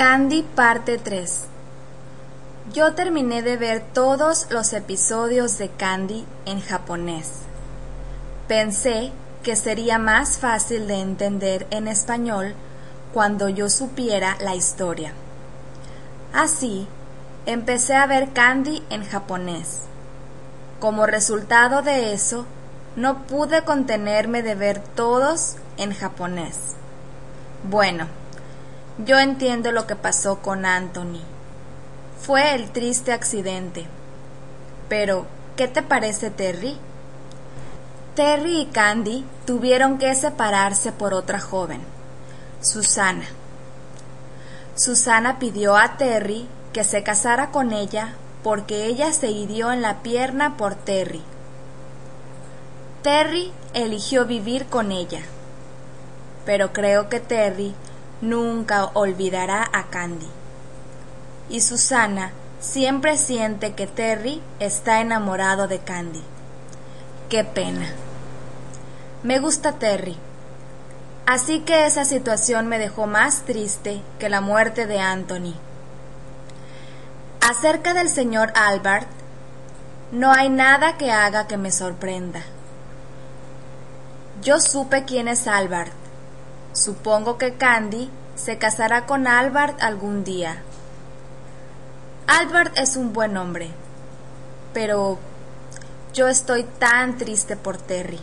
Candy parte 3 Yo terminé de ver todos los episodios de Candy en japonés. Pensé que sería más fácil de entender en español cuando yo supiera la historia. Así, empecé a ver Candy en japonés. Como resultado de eso, no pude contenerme de ver todos en japonés. Bueno, yo entiendo lo que pasó con Anthony. Fue el triste accidente. Pero, ¿qué te parece Terry? Terry y Candy tuvieron que separarse por otra joven, Susana. Susana pidió a Terry que se casara con ella porque ella se hirió en la pierna por Terry. Terry eligió vivir con ella, pero creo que Terry nunca olvidará a Candy. Y Susana siempre siente que Terry está enamorado de Candy. Qué pena. Me gusta Terry. Así que esa situación me dejó más triste que la muerte de Anthony. Acerca del señor Albert, no hay nada que haga que me sorprenda. Yo supe quién es Albert. Supongo que Candy se casará con Albert algún día. Albert es un buen hombre, pero yo estoy tan triste por Terry.